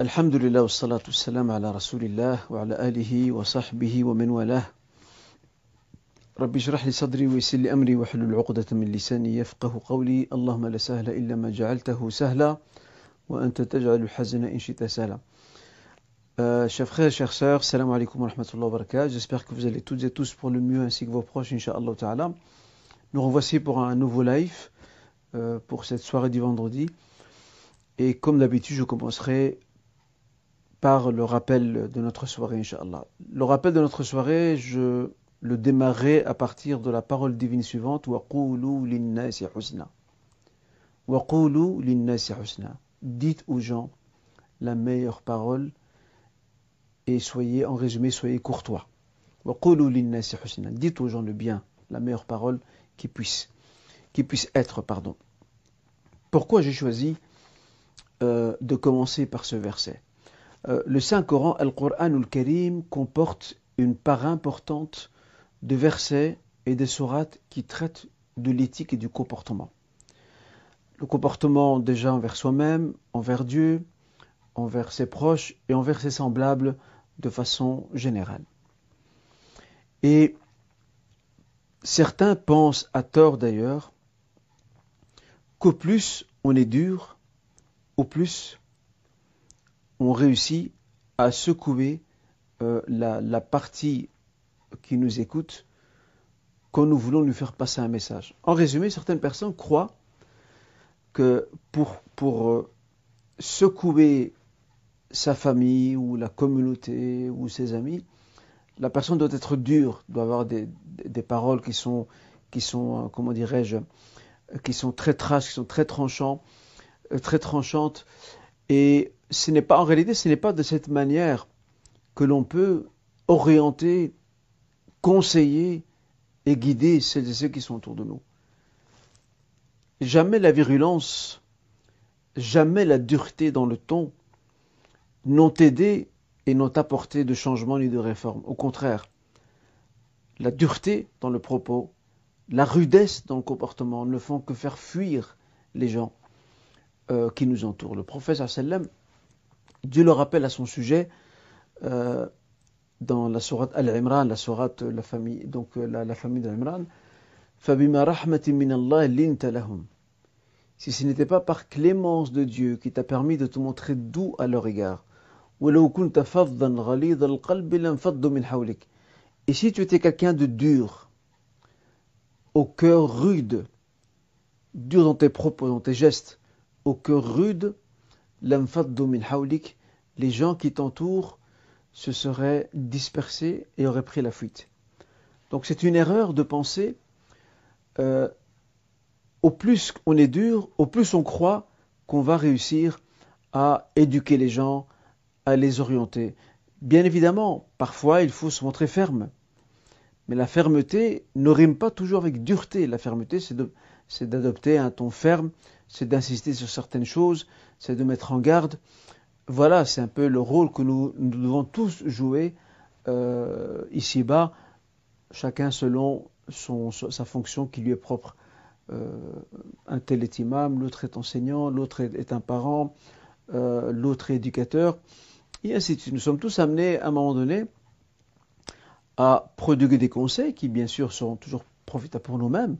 الحمد لله والصلاة والسلام على رسول الله وعلى آله وصحبه ومن والاه رب اشرح لي صدري ويسر لي أمري واحلل عقدة من لساني يفقه قولي اللهم لا سهل إلا ما جعلته سهلا وأنت تجعل الحزن إن شئت سهلا Euh, chers frères et chères sœurs, salam alaikum wa rahmatullahi wa barakatuh. J'espère que vous allez toutes et tous pour le mieux ainsi que vos proches, inshallah ta'ala. Nous revoici pour un nouveau live euh, pour cette soirée du vendredi. Et comme d'habitude, je commencerai par le rappel de notre soirée, Inch'Allah. Le rappel de notre soirée, je le démarrerai à partir de la parole divine suivante Waqulu linnasi husna. Waqulu linnasi husna. Dites aux gens la meilleure parole et soyez, en résumé, soyez courtois. Waqulu linnasi husna. Dites aux gens le bien, la meilleure parole qui puisse, qui puisse être, pardon. Pourquoi j'ai choisi euh, de commencer par ce verset? Euh, Le Saint-Coran, Al-Qur'an al-Karim, comporte une part importante de versets et de sourates qui traitent de l'éthique et du comportement. Le comportement déjà envers soi-même, envers Dieu, envers ses proches et envers ses semblables de façon générale. Et certains pensent, à tort d'ailleurs, qu'au plus on est dur, au plus on réussit à secouer euh, la, partie qui nous écoute quand nous voulons lui faire passer un message. En résumé, certaines personnes croient que pour, pour euh, secouer sa famille ou la communauté ou ses amis, la personne doit être dure, doit avoir des, des paroles qui sont, qui sont, euh, comment dirais-je, qui sont très trash, qui sont très tranchants, très tranchantes. Et ce n'est pas, en réalité, ce n'est pas de cette manière que l'on peut orienter, conseiller et guider celles et ceux qui sont autour de nous. Jamais la virulence, jamais la dureté dans le ton, n'ont aidé et n'ont apporté de changement ni de réforme. Au contraire, la dureté dans le propos, la rudesse dans le comportement ne font que faire fuir les gens euh, qui nous entourent. Le prophète sallam, Dieu le rappelle à son sujet euh, dans la sourate Al-Imran, la sourate la famille, donc euh, la, la famille d'Al-Imran, si ce n'était pas par clémence de Dieu qui t'a permis de te montrer doux à leur égard, et si tu étais quelqu'un de dur, au cœur rude, dur dans tes propos, dans tes gestes, au cœur rude, les gens qui t'entourent se seraient dispersés et auraient pris la fuite. Donc c'est une erreur de penser, euh, au plus on est dur, au plus on croit qu'on va réussir à éduquer les gens, à les orienter. Bien évidemment, parfois il faut se montrer ferme. Mais la fermeté ne rime pas toujours avec dureté. La fermeté, c'est d'adopter un ton ferme, c'est d'insister sur certaines choses, c'est de mettre en garde. Voilà, c'est un peu le rôle que nous, devons tous jouer euh, ici-bas, chacun selon sa fonction qui lui est propre. Euh, un tel est imam, l'autre est enseignant, l'autre est, un parent, euh, l'autre est éducateur et ainsi de suite. Nous sommes tous amenés à un moment donné à prodiguer des conseils qui, bien sûr, seront toujours profitables pour nous-mêmes.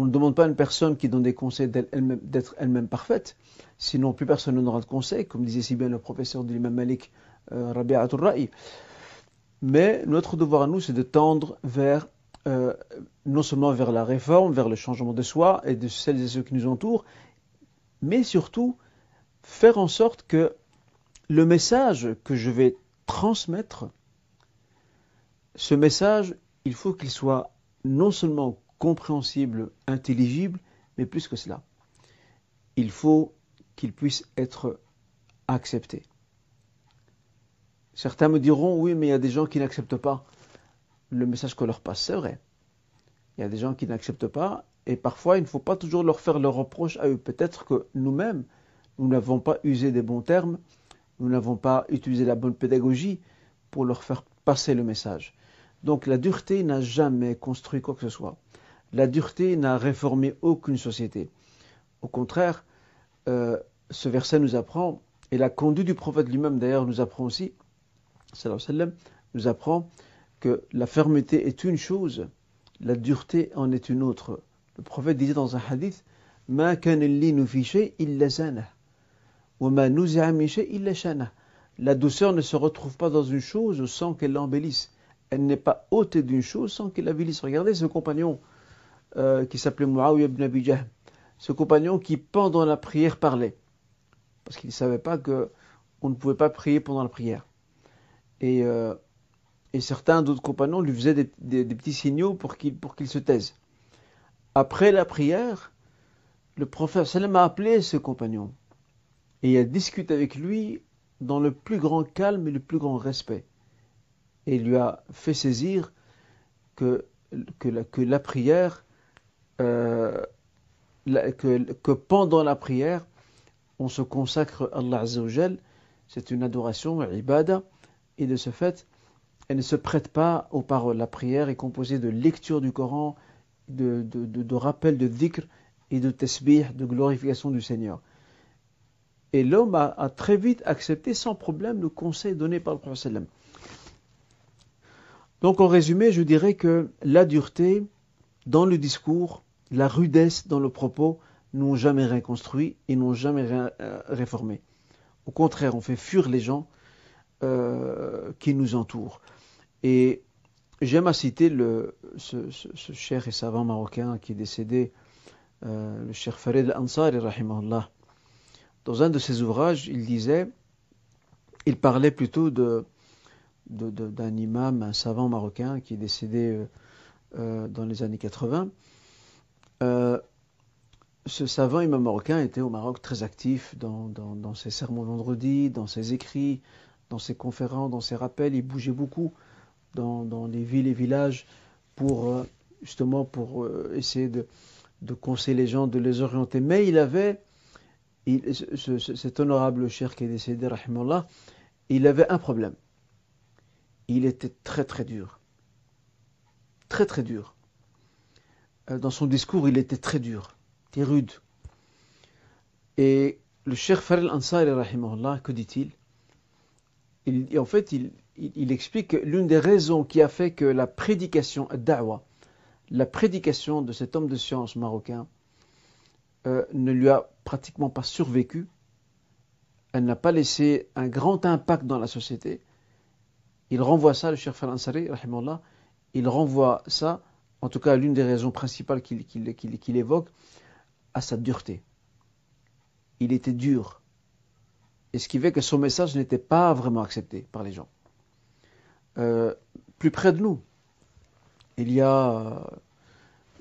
On ne demande pas à une personne qui donne des conseils d'être elle-même parfaite, sinon plus personne n'aura de conseils, comme disait si bien le professeur de l'imam Malik, euh, Rabi'atul Ra'i. Mais notre devoir à nous, c'est de tendre vers, euh, non seulement vers la réforme, vers le changement de soi et de celles et ceux qui nous entourent, mais surtout faire en sorte que le message que je vais transmettre, ce message, il faut qu'il soit non seulement compréhensible, intelligible, mais plus que cela. Il faut qu'il puisse être accepté. Certains me diront, oui, mais il y a des gens qui n'acceptent pas le message qu'on leur passe. C'est vrai. Il y a des gens qui n'acceptent pas, et parfois il ne faut pas toujours leur faire le reproche à eux. Peut-être que nous-mêmes, nous n'avons pas usé des bons termes, nous n'avons pas utilisé la bonne pédagogie pour leur faire passer le message. Donc la dureté n'a jamais construit quoi que ce soit. La dureté n'a réformé aucune société. Au contraire, euh, ce verset nous apprend, Et la conduite du prophète lui-même, d'ailleurs, nous apprend aussi, sallam, nous apprend que la fermeté est une chose, la dureté en est une autre. Le prophète disait dans un hadith, Ma La douceur ne se retrouve pas dans une chose sans qu'elle l'embellisse. Elle n'est pas ôtée d'une chose sans qu'elle l'avilisse. Regardez ce compagnon euh, qui s'appelait Muawiyah ibn Abi ce compagnon qui pendant la prière parlait, parce qu'il ne savait pas que on ne pouvait pas prier pendant la prière. Et, euh, et certains d'autres compagnons lui faisaient des, petits signaux pour qu'il pour qu'il se taise. Après la prière, le prophète sallam a appelé ce compagnon et il a discuté avec lui dans le plus grand calme et le plus grand respect. Et il lui a fait saisir que, que, que la prière euh, que, pendant la prière, on se consacre à Allah Azzawajal, c'est une adoration, ibada, et de ce fait, elle ne se prête pas aux paroles. La prière est composée de lecture du Coran, de, rappel de dhikr et de tasbih, de glorification du Seigneur. Et l'homme a, a, très vite accepté sans problème le conseil donné par le prophète. Donc en résumé, je dirais que la dureté dans le discours la rudesse dans le propos n'ont jamais rien construit et n'ont jamais rien euh, réformé. Au contraire, on fait fuir les gens euh, qui nous entourent. Et j'aime à citer ce, cher et savant marocain qui est décédé, euh, le cher Farid al-Ansari, rahimahullah. Dans un de ses ouvrages, il disait, il parlait plutôt d'un imam, un savant marocain qui est décédé dans les années 80, euh, ce savant imam marocain était au Maroc très actif dans, ses sermons vendredi, dans ses écrits, dans ses conférences, dans ses rappels. Il bougeait beaucoup dans, les villes et villages pour euh, justement pour euh, essayer de, conseiller les gens, de les orienter. Mais il avait, cet honorable cher qui est décédé, rahimallah, il avait un problème. Il était très très dur. Très très dur. Euh, dans son discours, il était très dur, très rude. Et le Cheikh Farel Ansari, que dit-il? Il, En fait, il, explique que l'une des raisons qui a fait que la prédication, da'wa, la prédication de cet homme de science marocain, euh, ne lui a pratiquement pas survécu, elle n'a pas laissé un grand impact dans la société. Il renvoie ça, le Cheikh Farel Ansari, il renvoie ça en tout cas l'une des raisons principales qu'il évoque, à sa dureté. Il était dur. Et ce qui fait que son message n'était pas vraiment accepté par les gens. Euh, plus près de nous, il y a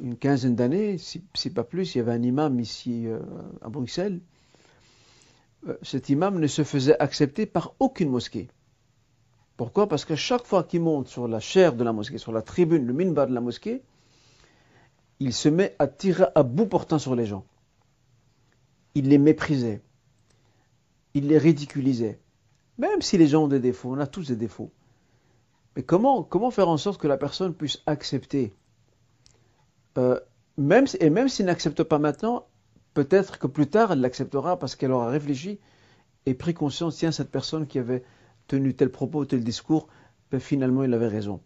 une quinzaine d'années, si, pas plus, il y avait un imam ici euh, à Bruxelles. Euh, cet imam ne se faisait accepter par aucune mosquée. Pourquoi? Parce que chaque fois qu'il monte sur la chaire de la mosquée, sur la tribune, le minbar de la mosquée, il se met à tirer à bout portant sur les gens. Il les méprisait. Il les ridiculisait. Même si les gens ont des défauts, on a tous des défauts. Mais comment, faire en sorte que la personne puisse accepter? Euh, même, Et même s'il n'accepte pas maintenant, peut-être que plus tard elle l'acceptera parce qu'elle aura réfléchi et pris conscience, tiens, cette personne qui avait tenu tel propos, tel discours, ben, finalement il avait raison.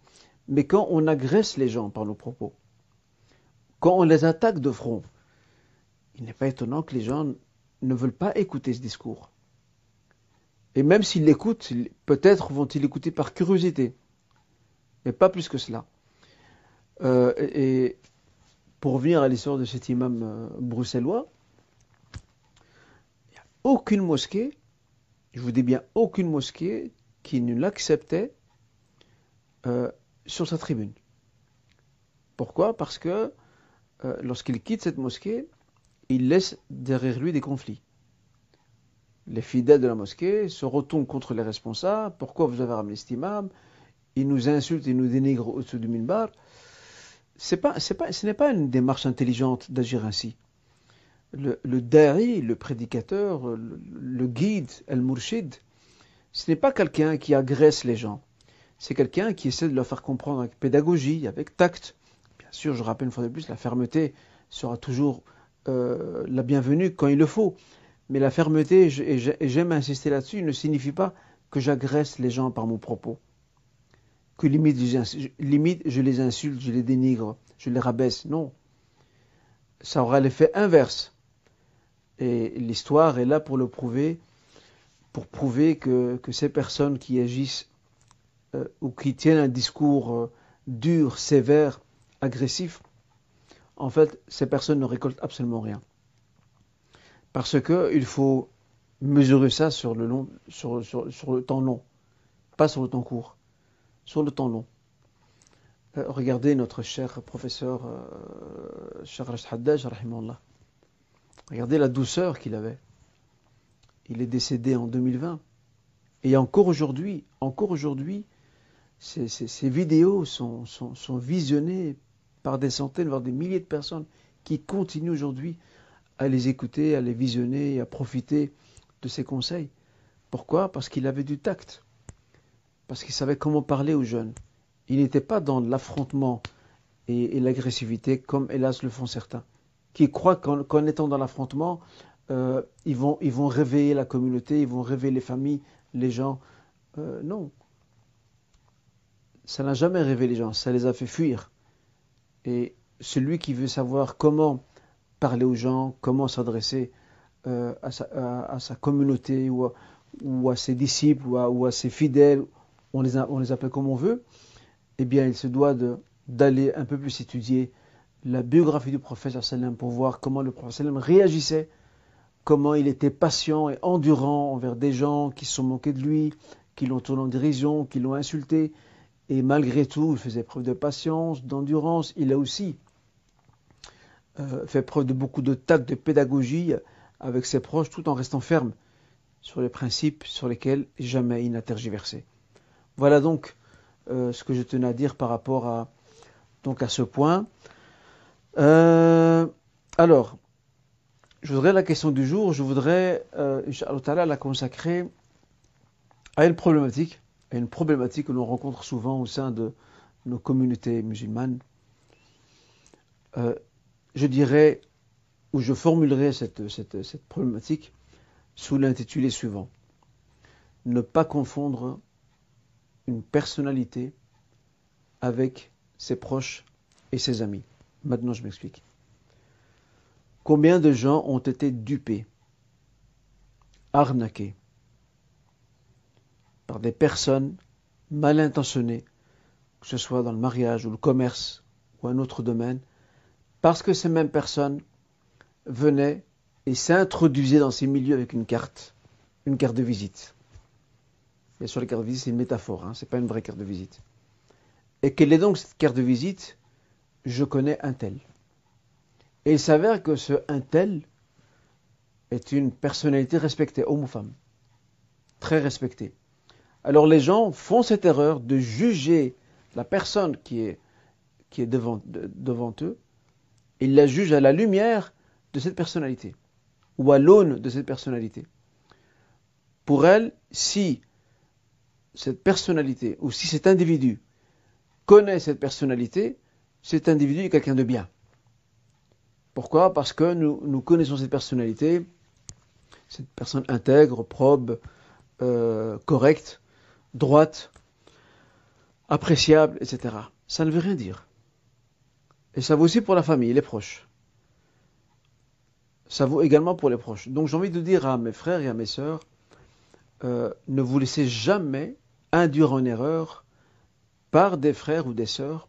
Mais quand on agresse les gens par nos propos, quand on les attaque de front, il n'est pas étonnant que les gens ne veulent pas écouter ce discours. Et même s'ils l'écoutent, peut-être vont-ils l'écouter par curiosité, mais pas plus que cela. Euh, et pour revenir à l'histoire de cet imam euh, bruxellois, il n'y a aucune mosquée, je vous dis bien aucune mosquée, qui ne l'acceptait euh, sur sa tribune. Pourquoi? Parce que euh, lorsqu'il quitte cette mosquée, il laisse derrière lui des conflits. Les fidèles de la mosquée se retournent contre les responsables. Pourquoi vous avez ramené cet imam? Ils nous insultent, ils nous dénigrent au-dessus du minbar. Ce n'est pas une démarche intelligente d'agir ainsi. Le, le le prédicateur, le, le guide, el murshid, ce n'est pas quelqu'un qui agresse les gens. C'est quelqu'un qui essaie de leur faire comprendre avec pédagogie, avec tact. Sûr, je rappelle une fois de plus, la fermeté sera toujours euh, la bienvenue quand il le faut. Mais la fermeté, et j'aime insister là-dessus, ne signifie pas que j'agresse les gens par mon propos. Que limite limite je les insulte, je les dénigre, je les rabaisse. Non. Ça aura l'effet inverse. Et l'histoire est là pour le prouver, pour prouver que, ces personnes qui agissent euh, ou qui tiennent un discours euh, dur, sévère, agressif, en fait, ces personnes ne récoltent absolument rien. Parce qu'il faut mesurer ça sur le, long, sur, le temps long, pas sur le temps court, sur le temps long. Euh, regardez notre cher professeur euh, Haddaj, Regardez la douceur qu'il avait. Il est décédé en 2020. Et encore aujourd'hui, encore aujourd'hui, ces, vidéos sont, visionnées par des centaines, voire des milliers de personnes qui continuent aujourd'hui à les écouter, à les visionner, à profiter de ses conseils. Pourquoi? Parce qu'il avait du tact. Parce qu'il savait comment parler aux jeunes. Il n'était pas dans l'affrontement et, l'agressivité comme hélas le font certains, qui croient qu'en étant dans l'affrontement, euh, ils, vont, ils vont réveiller la communauté, ils vont réveiller les familles, les gens. Euh, non, ça n'a jamais réveillé les gens, ça les a fait fuir. Et celui qui veut savoir comment parler aux gens, comment s'adresser euh, à, sa, communauté ou à, ses disciples ou à, ses fidèles, on les, on les, appelle comme on veut, eh bien il se doit d'aller un peu plus étudier la biographie du prophète pour voir comment le prophète réagissait, comment il était patient et endurant envers des gens qui se sont moqués de lui, qui l'ont tourné en dérision, qui l'ont insulté, et malgré tout, il faisait preuve de patience, d'endurance. Il a aussi euh, fait preuve de beaucoup de tact, de pédagogie avec ses proches, tout en restant ferme sur les principes sur lesquels jamais il n'a tergiversé. Voilà donc euh, ce que je tenais à dire par rapport à, donc à ce point. Euh, alors, je voudrais la question du jour, je voudrais, euh, la consacrer à une problématique une problématique que l'on rencontre souvent au sein de nos communautés musulmanes. Euh, je dirais, ou je formulerai cette problématique sous l'intitulé suivant. Ne pas confondre une personnalité avec ses proches et ses amis. Maintenant, je m'explique. Combien de gens ont été dupés, arnaqués, par des personnes mal intentionnées, que ce soit dans le mariage ou le commerce ou un autre domaine, parce que ces mêmes personnes venaient et s'introduisaient dans ces milieux avec une carte, une carte de visite. Bien sûr, la carte de visite, c'est une métaphore, hein, ce n'est pas une vraie carte de visite. Et quelle est donc cette carte de visite? Je connais un tel. Et il s'avère que ce un tel est une personnalité respectée, homme ou femme, très respectée. Alors les gens font cette erreur de juger la personne qui est, qui est devant, devant eux, ils la jugent à la lumière de cette personnalité, ou à l'aune de cette personnalité. Pour elle, si cette personnalité, ou si cet individu connaît cette personnalité, cet individu est quelqu'un de bien. Pourquoi? Parce que nous, nous, connaissons cette personnalité, cette personne intègre, probe, euh, correcte, droite, appréciable, etc. Ça ne veut rien dire. Et ça vaut aussi pour la famille, les proches. Ça vaut également pour les proches. Donc j'ai envie de dire à mes frères et à mes sœurs, euh, ne vous laissez jamais induire en erreur par des frères ou des sœurs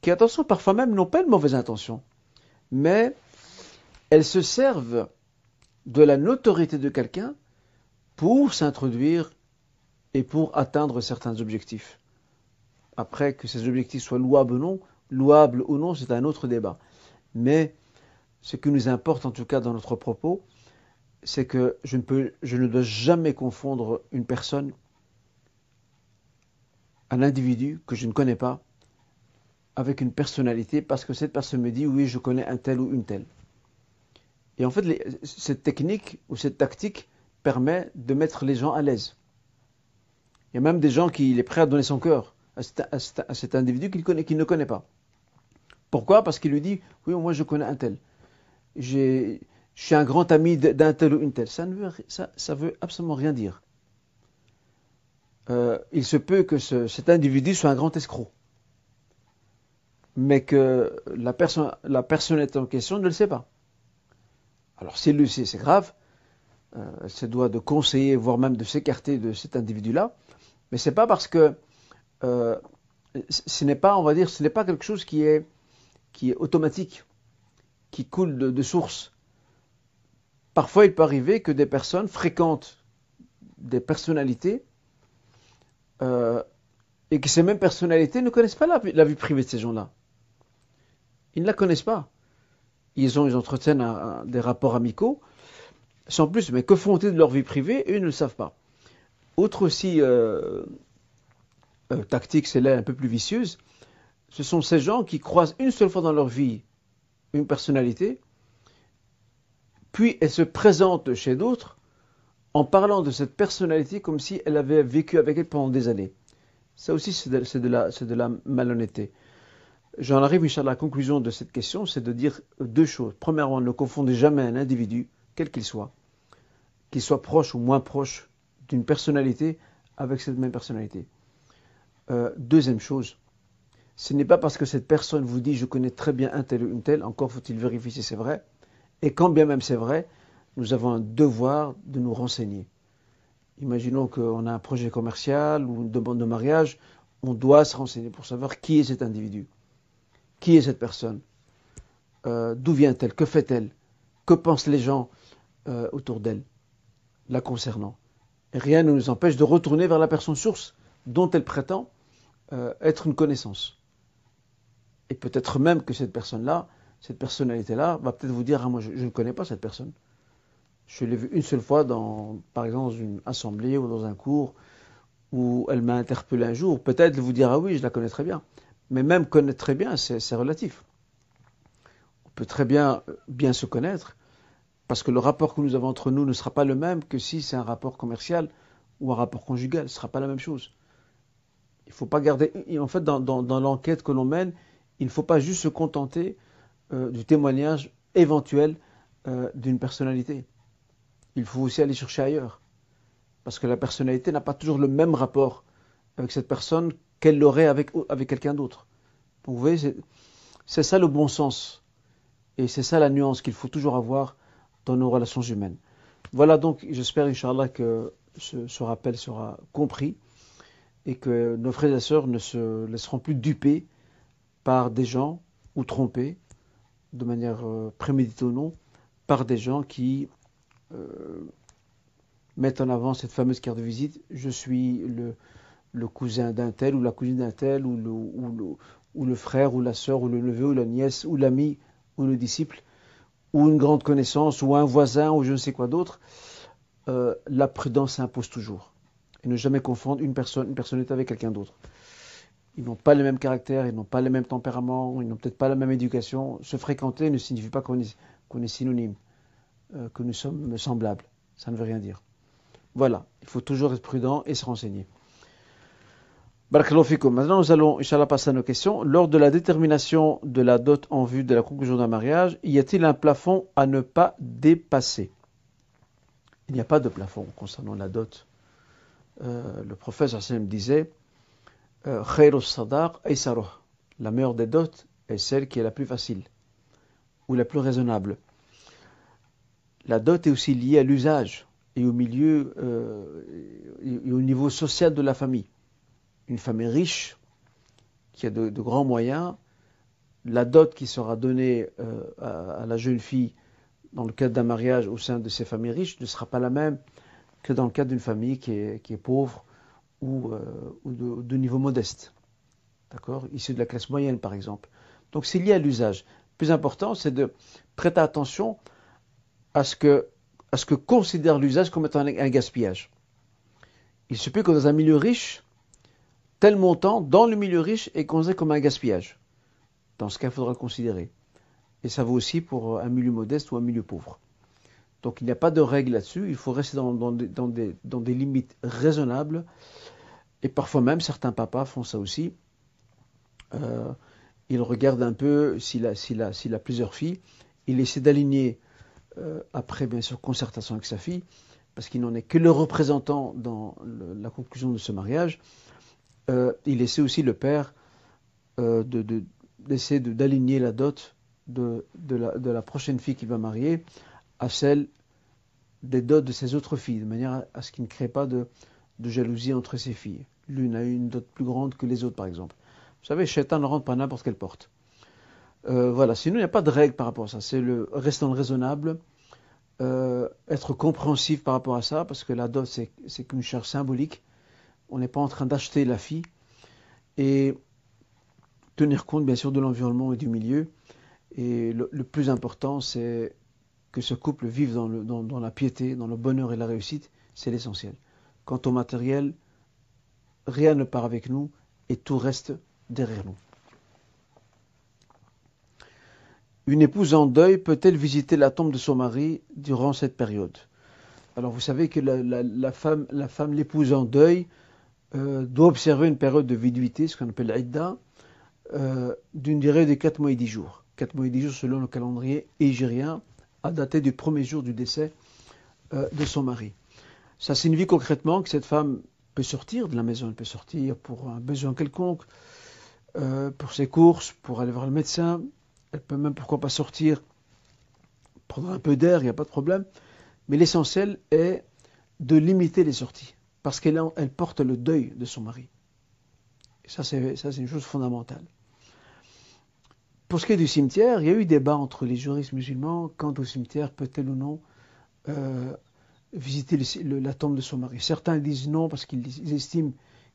qui, attention, parfois même n'ont pas de mauvaises intentions, mais elles se servent de la notoriété de quelqu'un pour s'introduire et pour atteindre certains objectifs. Après, que ces objectifs soient louables ou non, louables ou non, c'est un autre débat. Mais ce qui nous importe en tout cas dans notre propos, c'est que je ne, peux, je ne dois jamais confondre une personne, un individu que je ne connais pas, avec une personnalité parce que cette personne me dit oui, je connais un tel ou une telle. Et en fait, cette technique ou cette tactique permet de mettre les gens à l'aise. Il y a même des gens qui sont prêts à donner son cœur à cet, individu qu'il ne connaît pas. Pourquoi? Parce qu'il lui dit Oui, moi je connais un tel. Je suis un grand ami d'un tel ou une telle. Ça ne veut, absolument rien dire. Euh, il se peut que ce, cet individu soit un grand escroc, mais que la personne, la personnalité en question ne le sait pas. Alors s'il le sait, c'est grave. Euh, elle se doit de conseiller, voire même de s'écarter de cet individu-là. Mais c'est pas parce que euh, ce n'est pas, on va dire, ce n'est pas quelque chose qui est, qui est automatique, qui coule de, source. Parfois, il peut arriver que des personnes fréquentent des personnalités euh, et que ces mêmes personnalités ne connaissent pas la, vie privée de ces gens-là. Ils ne la connaissent pas. Ils ont, ils entretiennent des rapports amicaux, sans plus, mais que font-ils de leur vie privée? Eux ne le savent pas. Autre aussi euh, euh, tactique, c'est là un peu plus vicieuse, ce sont ces gens qui croisent une seule fois dans leur vie une personnalité, puis elle se présente chez d'autres en parlant de cette personnalité comme si elle avait vécu avec elle pendant des années. Ça aussi, c'est de, la, malhonnêteté. J'en arrive, Michel, à la conclusion de cette question, c'est de dire deux choses. Premièrement, ne confondez jamais un individu, quel qu'il soit, qu'il soit proche ou moins proche d'une personnalité avec cette même personnalité. Euh, deuxième chose, ce n'est pas parce que cette personne vous dit je connais très bien un tel ou une telle, encore faut-il vérifier si c'est vrai, et quand bien même c'est vrai, nous avons un devoir de nous renseigner. Imaginons qu'on a un projet commercial ou une demande de mariage, on doit se renseigner pour savoir qui est cet individu, qui est cette personne, euh, d'où vient-elle, que fait-elle, que pensent les gens euh, autour d'elle, la concernant. Rien ne nous empêche de retourner vers la personne source dont elle prétend euh, être une connaissance. Et peut-être même que cette personne-là cette personnalité-là va peut-être vous dire ah, moi je, ne connais pas cette personne. Je l'ai vue une seule fois dans, par exemple, dans une assemblée ou dans un cours où elle m'a interpellé un jour. Peut-être vous dire ah oui, je la connais très bien. Mais même connaître très bien, c'est relatif. On peut très bien bien se connaître parce que le rapport que nous avons entre nous ne sera pas le même que si c'est un rapport commercial ou un rapport conjugal. Ce ne sera pas la même chose. Il ne faut pas garder. En fait, dans, l'enquête que l'on mène, il ne faut pas juste se contenter euh, du témoignage éventuel euh, d'une personnalité. Il faut aussi aller chercher ailleurs. Parce que la personnalité n'a pas toujours le même rapport avec cette personne qu'elle l'aurait avec, avec quelqu'un d'autre. Vous voyez, c'est ça le bon sens. Et c'est ça la nuance qu'il faut toujours avoir dans nos relations humaines. Voilà donc, j'espère, Inch'Allah, que ce, rappel sera compris et que nos frères et sœurs ne se laisseront plus duper par des gens ou trompés de manière euh, préméditée ou non, par des gens qui euh, mettent en avant cette fameuse carte de visite. Je suis le, le cousin d'un tel ou la cousine d'un tel ou le, ou, le, ou le, frère ou la sœur ou le neveu ou la nièce ou l'ami ou le disciple ou une grande connaissance ou un voisin ou je ne sais quoi d'autre. Euh, la prudence s'impose toujours. Et ne jamais confondre une personne, personnalité avec quelqu'un d'autre ils n'ont pas le même caractère, ils n'ont pas le même tempérament, ils n'ont peut-être pas la même éducation. Se fréquenter ne signifie pas qu'on est, synonyme, euh, que nous sommes semblables. Ça ne veut rien dire. Voilà, il faut toujours être prudent et se renseigner. Maintenant, nous allons, passer à nos questions. Lors de la détermination de la dot en vue de la conclusion d'un mariage, y a-t-il un plafond à ne pas dépasser? Il n'y a pas de plafond concernant la dot. Euh, le prophète disait euh, la meilleure des dots est celle qui est la plus facile ou la plus raisonnable. La dot est aussi liée à l'usage et au milieu euh, et au niveau social de la famille. Une famille riche qui a de, grands moyens, la dot qui sera donnée euh, à, la jeune fille dans le cadre d'un mariage au sein de ces familles riches ne sera pas la même que dans le cadre d'une famille qui est pauvre ou, euh, de, niveau modeste, d'accord, issu de la classe moyenne par exemple. Donc c'est lié à l'usage. Le plus important, c'est de prêter attention à ce que, à ce que considère l'usage comme étant un, gaspillage. Il se peut que dans un milieu riche, tel montant dans le milieu riche est considéré comme un gaspillage. Dans ce cas, il faudra le considérer. Et ça vaut aussi pour un milieu modeste ou un milieu pauvre. Donc il n'y a pas de règle là-dessus, il faut rester dans, des, limites raisonnables et parfois même, certains papas font ça aussi. Euh, ils regardent un peu s'il a, plusieurs filles. Il essaie d'aligner après bien sûr concertation avec sa fille, parce qu'il n'en est que le représentant dans la conclusion de ce mariage, il essaie aussi le père d'essayer de, d'aligner la dot de, la, prochaine fille qu'il va marier à celle des dots de ses autres filles, de manière à, ce qu'il ne crée pas de, jalousie entre ses filles. L'une a une dot plus grande que les autres, par exemple. Vous savez, Shaitan ne rentre pas n'importe quelle porte. Euh, voilà, sinon il n'y a pas de règle par rapport à ça. C'est le restant raisonnable, euh, être compréhensif par rapport à ça, parce que la dot c'est qu'une charge symbolique. On n'est pas en train d'acheter la fille et tenir compte bien sûr de l'environnement et du milieu. Et le, plus important, c'est que ce couple vive dans, la piété, dans le bonheur et la réussite, c'est l'essentiel. Quant au matériel, rien ne part avec nous et tout reste derrière nous. Une épouse en deuil peut-elle visiter la tombe de son mari durant cette période? Alors vous savez que la femme, l'épouse en deuil, euh, doit observer une période de viduité, ce qu'on appelle l'Aïda, euh, d'une durée de 4 mois et 10 jours. 4 mois et 10 jours selon le calendrier égérien, à dater du premier jour du décès euh, de son mari. Ça signifie concrètement que cette femme peut sortir de la maison, elle peut sortir pour un besoin quelconque, pour ses courses, pour aller voir le médecin, elle peut même pourquoi pas sortir, prendre un peu d'air, il n'y a pas de problème, mais l'essentiel est de limiter les sorties, parce qu'elle elle porte le deuil de son mari. Ça, c'est une chose fondamentale. Pour ce qui est du cimetière, il y a eu débat entre les juristes musulmans quant au cimetière peut-elle ou non euh, visiter la tombe de son mari. Certains disent non parce qu'ils estiment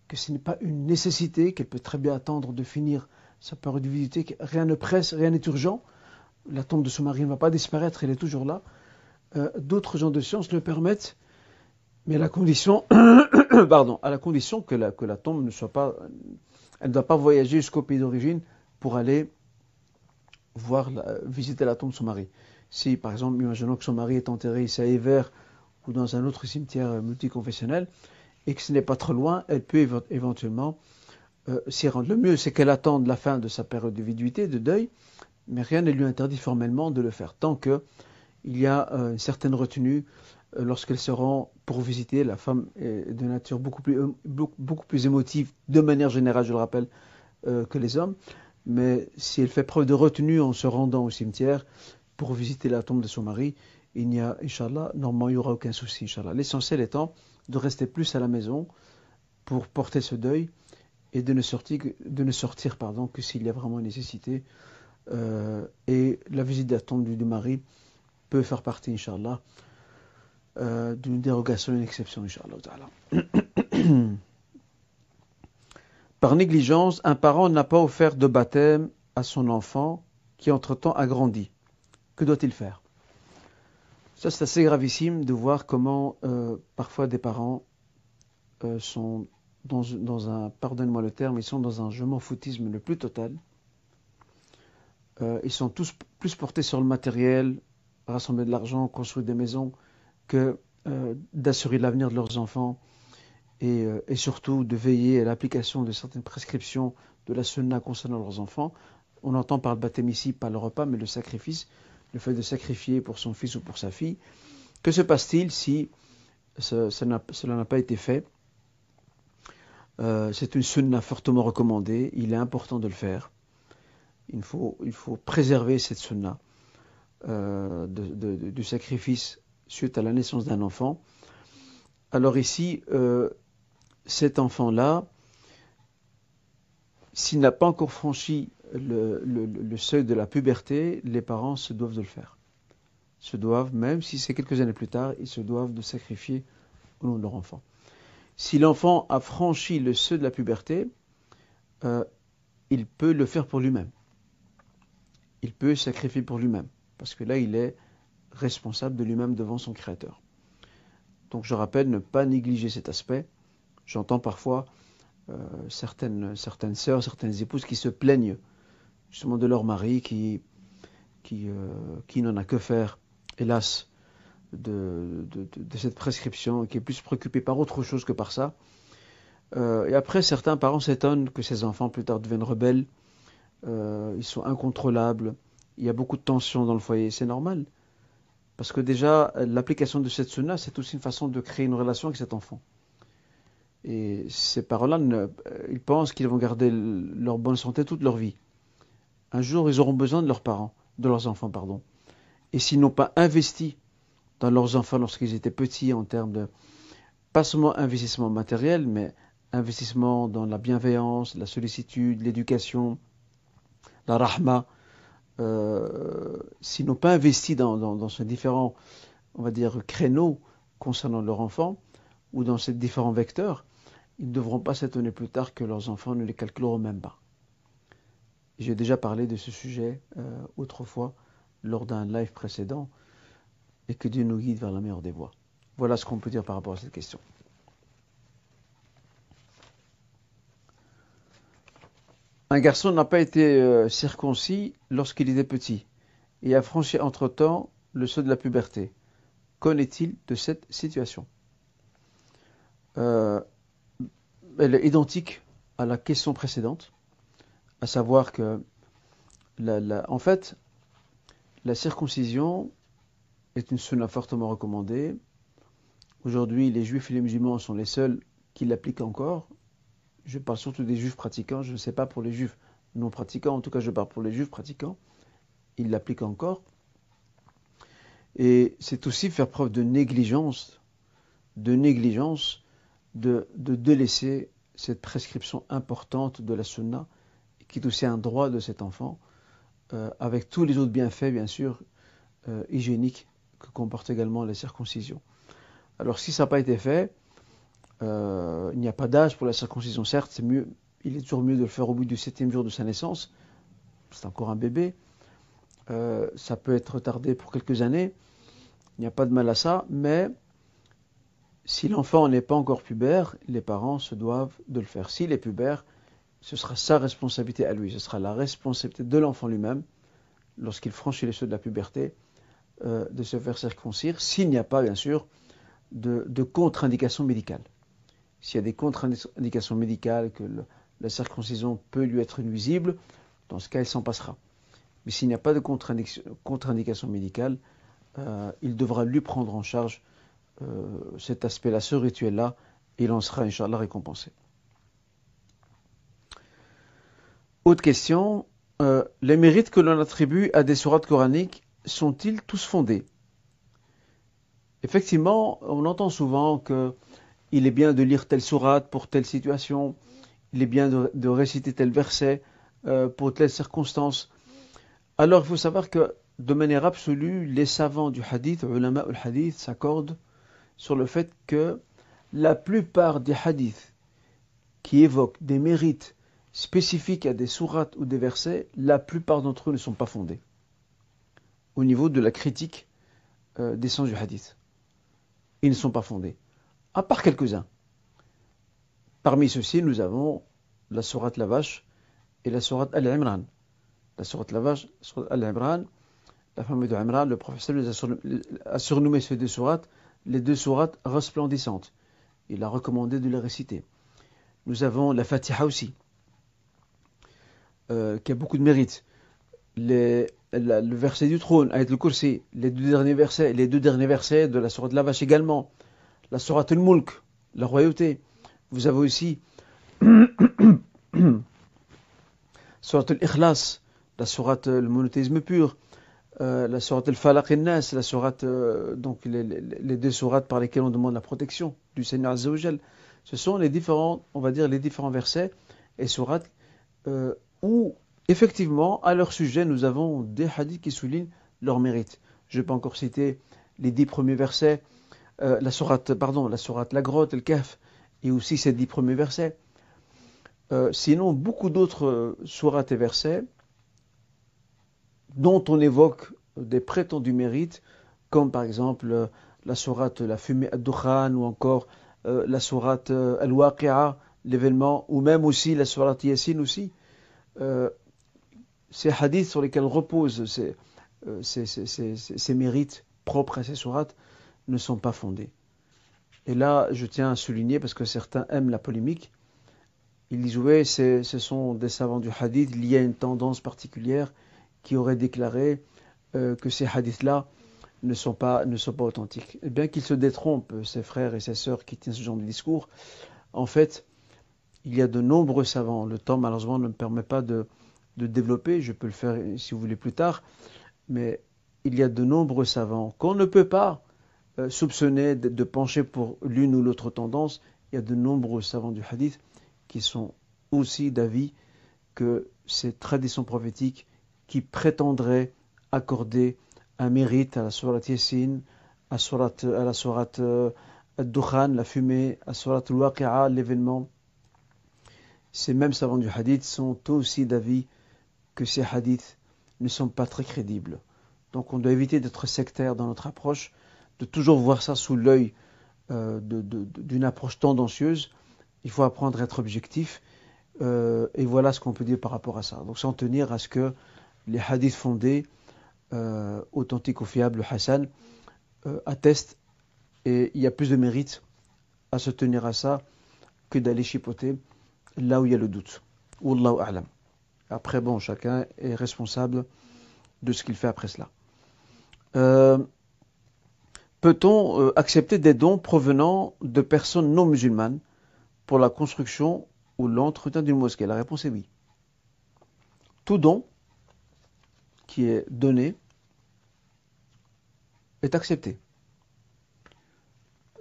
que ce n'est pas une nécessité, qu'elle peut très bien attendre de finir sa période de visiter, que rien ne presse, rien n'est urgent. La tombe de son mari ne va pas disparaître, elle est toujours là. Euh, d'autres gens de science le permettent, mais à la condition, pardon, à la condition que la, que la tombe ne soit pas, elle ne doit pas voyager jusqu'au pays d'origine pour aller voir visiter la tombe de son mari. Si, par exemple, imaginons que son mari est enterré ici à Ever ou dans un autre cimetière multiconfessionnel, et que ce n'est pas trop loin, elle peut éventuellement euh, s'y rendre. Le mieux, c'est qu'elle attende la fin de sa période de viduité, de deuil, mais rien ne lui interdit formellement de le faire, tant qu'il y a euh, une certaine retenue lorsqu'elle se rend pour visiter. La femme est de nature beaucoup plus, beaucoup plus émotive, de manière générale, je le rappelle, que les hommes mais si elle fait preuve de retenue en se rendant au cimetière pour visiter la tombe de son mari, il n'y a, Inch'Allah, normalement, il n'y aura aucun souci, Inch'Allah. L'essentiel étant de rester plus à la maison pour porter ce deuil et de ne sortir, pardon, que s'il y a vraiment nécessité. Euh, et la visite de la tombe du, mari peut faire partie, Inch'Allah, euh, d'une dérogation, une exception, Inch'Allah. Par négligence, un parent n'a pas offert de baptême à son enfant qui entre-temps a grandi. Que doit-il faire? Ça, c'est assez gravissime de voir comment euh, parfois des parents euh, sont dans, un, pardonne-moi le terme, ils sont dans un je m'en foutisme le plus total. Ils sont tous plus portés sur le matériel, rassembler de l'argent, construire des maisons, que d'assurer l'avenir de leurs enfants, euh, et, surtout de veiller à l'application de certaines prescriptions de la sunna concernant leurs enfants. On entend par le baptême ici, pas le repas, mais le sacrifice, le fait de sacrifier pour son fils ou pour sa fille. Que se passe-t-il si cela n'a pas été fait? Euh, C'est une sunna fortement recommandée, il est important de le faire. Il faut, il faut préserver cette sunna euh, du sacrifice suite à la naissance d'un enfant. Alors ici, cet enfant-là, s'il n'a pas encore franchi le, seuil de la puberté, les parents se doivent de le faire. Se doivent, même si c'est quelques années plus tard, ils se doivent de sacrifier au nom de leur enfant. Si l'enfant a franchi le seuil de la puberté, euh, il peut le faire pour lui-même. Il peut sacrifier pour lui-même, parce que là, il est responsable de lui-même devant son Créateur. Donc je rappelle, ne pas négliger cet aspect. J'entends parfois euh, certaines, sœurs, certaines épouses qui se plaignent justement de leur mari qui, qui, euh, qui n'en a que faire, hélas, de, de, cette prescription, qui est plus préoccupé par autre chose que par ça. Euh, et après, certains parents s'étonnent que ces enfants plus tard deviennent rebelles, ils sont incontrôlables, il y a beaucoup de tensions dans le foyer, c'est normal. Parce que déjà, l'application de cette sunna, c'est aussi une façon de créer une relation avec cet enfant. Et ces parents-là, ils pensent qu'ils vont garder leur bonne santé toute leur vie. Un jour, ils auront besoin de leurs parents, de leurs enfants, pardon. Et s'ils n'ont pas investi dans leurs enfants lorsqu'ils étaient petits en termes de, pas seulement investissement matériel, mais investissement dans la bienveillance, la sollicitude, l'éducation, la rahma, euh, s'ils n'ont pas investi dans, ces différents, on va dire, créneaux concernant leur enfant, ou dans ces différents vecteurs, ils ne devront pas s'étonner plus tard que leurs enfants ne les calculeront même pas. J'ai déjà parlé de ce sujet euh, autrefois lors d'un live précédent, et que Dieu nous guide vers la meilleure des voies. Voilà ce qu'on peut dire par rapport à cette question. Un garçon n'a pas été euh, circoncis lorsqu'il était petit et a franchi entre-temps le seuil de la puberté. Qu'en est-il de cette situation? Euh, Elle est identique à la question précédente, à savoir que, en fait, la circoncision est une sunna fortement recommandée. Aujourd'hui, les juifs et les musulmans sont les seuls qui l'appliquent encore. Je parle surtout des juifs pratiquants, je ne sais pas pour les juifs non pratiquants, en tout cas je parle pour les juifs pratiquants. Ils l'appliquent encore. Et c'est aussi faire preuve de négligence, de négligence, de, délaisser cette prescription importante de la sunna, qui est aussi un droit de cet enfant, euh, avec tous les autres bienfaits, bien sûr, euh, hygiéniques que comporte également la circoncision. Alors si ça n'a pas été fait, euh, il n'y a pas d'âge pour la circoncision. Certes, c'est mieux, il est toujours mieux de le faire au bout du septième jour de sa naissance. C'est encore un bébé. Euh, ça peut être retardé pour quelques années. Il n'y a pas de mal à ça. Mais si l'enfant n'est pas encore pubère, les parents se doivent de le faire. S'il est pubère, ce sera sa responsabilité à lui. Ce sera la responsabilité de l'enfant lui-même lorsqu'il franchit les seuils de la puberté euh, de se faire circoncire, s'il n'y a pas, bien sûr, de, contre-indication médicale. S'il y a des contre-indications médicales, que la circoncision peut lui être nuisible, dans ce cas, il s'en passera. Mais s'il n'y a pas de contre-indication médicale, euh, il devra lui prendre en charge euh, cet aspect-là, ce rituel-là, et il en sera, Inch'Allah, récompensé. Autre question, les mérites que l'on attribue à des sourates coraniques sont-ils tous fondés? Effectivement, on entend souvent qu'il est bien de lire telle sourate pour telle situation, il est bien de, réciter tel verset euh, pour telle circonstance. Alors il faut savoir que de manière absolue, les savants du hadith, ulama ul hadith, s'accordent sur le fait que la plupart des hadiths qui évoquent des mérites spécifiques à des sourates ou des versets, la plupart d'entre eux ne sont pas fondés au niveau de la critique euh, des sens du hadith. Ils ne sont pas fondés, à part quelques-uns. Parmi ceux-ci, nous avons la sourate la vache et la sourate Al-Imran. La sourate la vache, la sourate Al-Imran, la famille de Imran, le professeur a surnommé ces deux sourates les deux sourates resplendissantes. Il a recommandé de les réciter. Nous avons la Fatiha aussi, euh, qui a beaucoup de mérite. Le verset du trône, Ayat al-Kursi, les deux derniers versets, les deux derniers versets de la sourate la vache également, la sourate al-Mulk, la royauté. Vous avez aussi sourate al-Ikhlas, la sourate le monothéisme pur, euh, la sourate al-Falaq nas la sourate euh, donc les, deux sourates par lesquelles on demande la protection du Seigneur Azzawajal. Ce sont les différents, on va dire les différents versets et sourates euh, où Effectivement, à leur sujet, nous avons des hadiths qui soulignent leur mérite. Je peux encore citer les dix premiers versets, euh, la sourate, pardon, la sourate, la grotte, le kaf, et aussi ces dix premiers versets. Euh, sinon, beaucoup d'autres euh, sourates et versets dont on évoque des prétendus mérites, comme par exemple la sourate La fumée ad-Dukhan ou encore la sourate Al-Waqi'a, l'événement, ou même aussi la sourate Yassine aussi ces hadiths sur lesquels reposent ces, euh, mérites propres à ces sourates ne sont pas fondés. Et là, je tiens à souligner, parce que certains aiment la polémique, ils disent oui, ce sont des savants du hadith, y a une tendance particulière qui aurait déclaré euh, que ces hadiths-là ne sont pas, ne sont pas authentiques. Et bien qu'ils se détrompent, ses frères et ses sœurs qui tiennent ce genre de discours, en fait, il y a de nombreux savants. Le temps, malheureusement, ne me permet pas de, de développer. Je peux le faire si vous voulez plus tard. Mais il y a de nombreux savants qu'on ne peut pas soupçonner de, pencher pour l'une ou l'autre tendance. Il y a de nombreux savants du hadith qui sont aussi d'avis que ces traditions prophétiques qui prétendraient accorder un mérite à la sourate Yassin, à, à la sourate euh, Ad-Dukhan, la fumée, à la sourate Al-Waqi'a, l'événement. Ces mêmes savants du hadith sont aussi d'avis que ces hadiths ne sont pas très crédibles. Donc on doit éviter d'être sectaire dans notre approche, de toujours voir ça sous l'œil euh, d'une approche tendancieuse. Il faut apprendre à être objectif. Euh, et voilà ce qu'on peut dire par rapport à ça. Donc s'en tenir à ce que les hadiths fondés, euh, authentiques ou fiables, Hassan, attestent. Et il y a plus de mérite à se tenir à ça que d'aller chipoter là où il y a le doute. Wallahu a'lam. Après, bon, chacun est responsable de ce qu'il fait après cela. Euh, peut-on accepter des dons provenant de personnes non musulmanes pour la construction ou l'entretien d'une mosquée? La réponse est oui. Tout don qui est donné est accepté.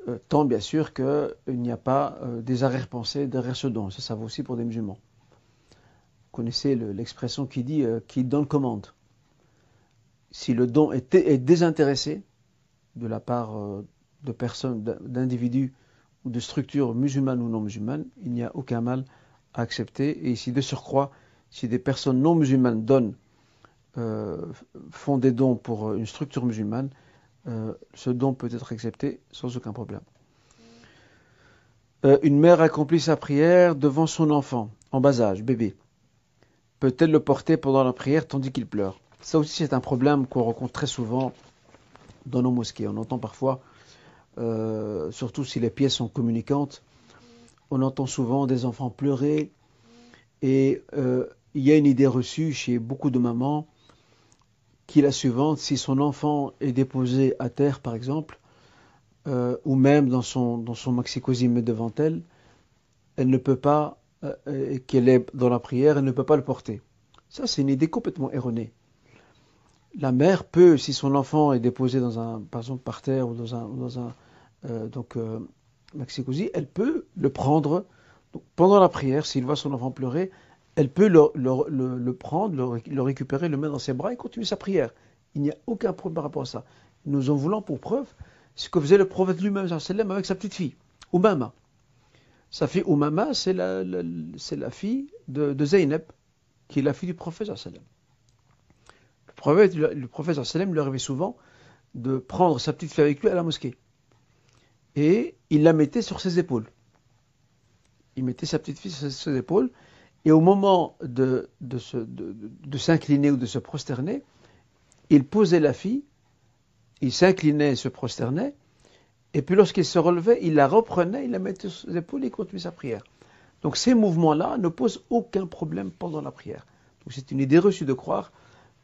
Euh, tant bien sûr qu'il n'y a pas euh, des arrière-pensées derrière ce don. Ça, ça vaut aussi pour des musulmans. Vous connaissez l'expression qui dit euh, qui donne commande. Si le don est désintéressé de la part de personnes, d'individus ou de structures musulmanes ou non musulmanes, il n'y a aucun mal à accepter. Et ici, de surcroît, si des personnes non musulmanes donnent euh, font des dons pour une structure musulmane, euh, ce don peut être accepté sans aucun problème. Euh, une mère accomplit sa prière devant son enfant, en bas âge, bébé. Peut-elle le porter pendant la prière tandis qu'il pleure? Ça aussi, c'est un problème qu'on rencontre très souvent dans nos mosquées. On entend parfois, surtout si les pièces sont communicantes, on entend souvent des enfants pleurer et il y a une idée reçue chez beaucoup de mamans qui est la suivante, si son enfant est déposé à terre par exemple, euh, ou même dans son, dans son devant elle, elle ne peut pas, euh, qu'elle est dans la prière, elle ne peut pas le porter. Ça, c'est une idée complètement erronée. La mère peut, si son enfant est déposé dans un, par exemple par terre ou dans un, euh, donc maxicosi, elle peut le prendre pendant la prière, s'il voit son enfant pleurer, elle peut le, prendre, le, récupérer, le mettre dans ses bras et continuer sa prière. Il n'y a aucun problème par rapport à ça. Nous en voulons pour preuve ce que faisait le prophète lui-même avec sa petite fille, Oumama. Sa fille Oumama, c'est la, fille de, de, Zaynab, qui est la fille du prophète. Prophète, le prophète lui arrivait souvent de prendre sa petite fille avec lui à la mosquée. Et il la mettait sur ses épaules. Il mettait sa petite fille sur ses épaules et au moment de, de, s'incliner ou de se prosterner, il posait la fille, il s'inclinait et se prosternait, et puis lorsqu'il se relevait, il la reprenait, il la mettait sur ses épaules et continuait sa prière. Donc ces mouvements-là ne posent aucun problème pendant la prière. Donc c'est une idée reçue de croire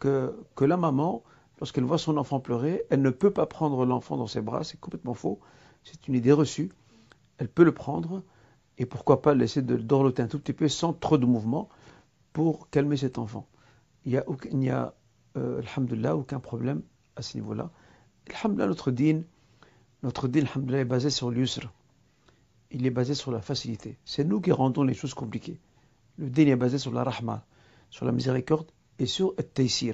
que, la maman, lorsqu'elle voit son enfant pleurer, elle ne peut pas prendre l'enfant dans ses bras, c'est complètement faux. C'est une idée reçue. Elle peut le prendre, et pourquoi pas laisser de dorloter un tout petit peu sans trop de mouvement pour calmer cet enfant. Il n'y a, il euh, aucun problème à ce niveau-là. Alhamdulillah, notre din, notre din est basé sur l'usr. Il est basé sur la facilité. C'est nous qui rendons les choses compliquées. Le din est basé sur la rahma, sur la miséricorde et sur le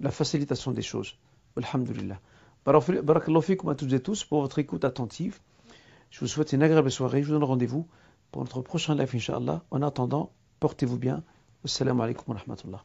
la facilitation des choses. Alhamdulillah. Barakallahu fikum à toutes et tous pour votre écoute attentive. Je vous souhaite une agréable soirée. Je vous donne rendez-vous pour notre prochain live, Inch'Allah. En attendant, portez-vous bien. Assalamu alaikum wa rahmatullah.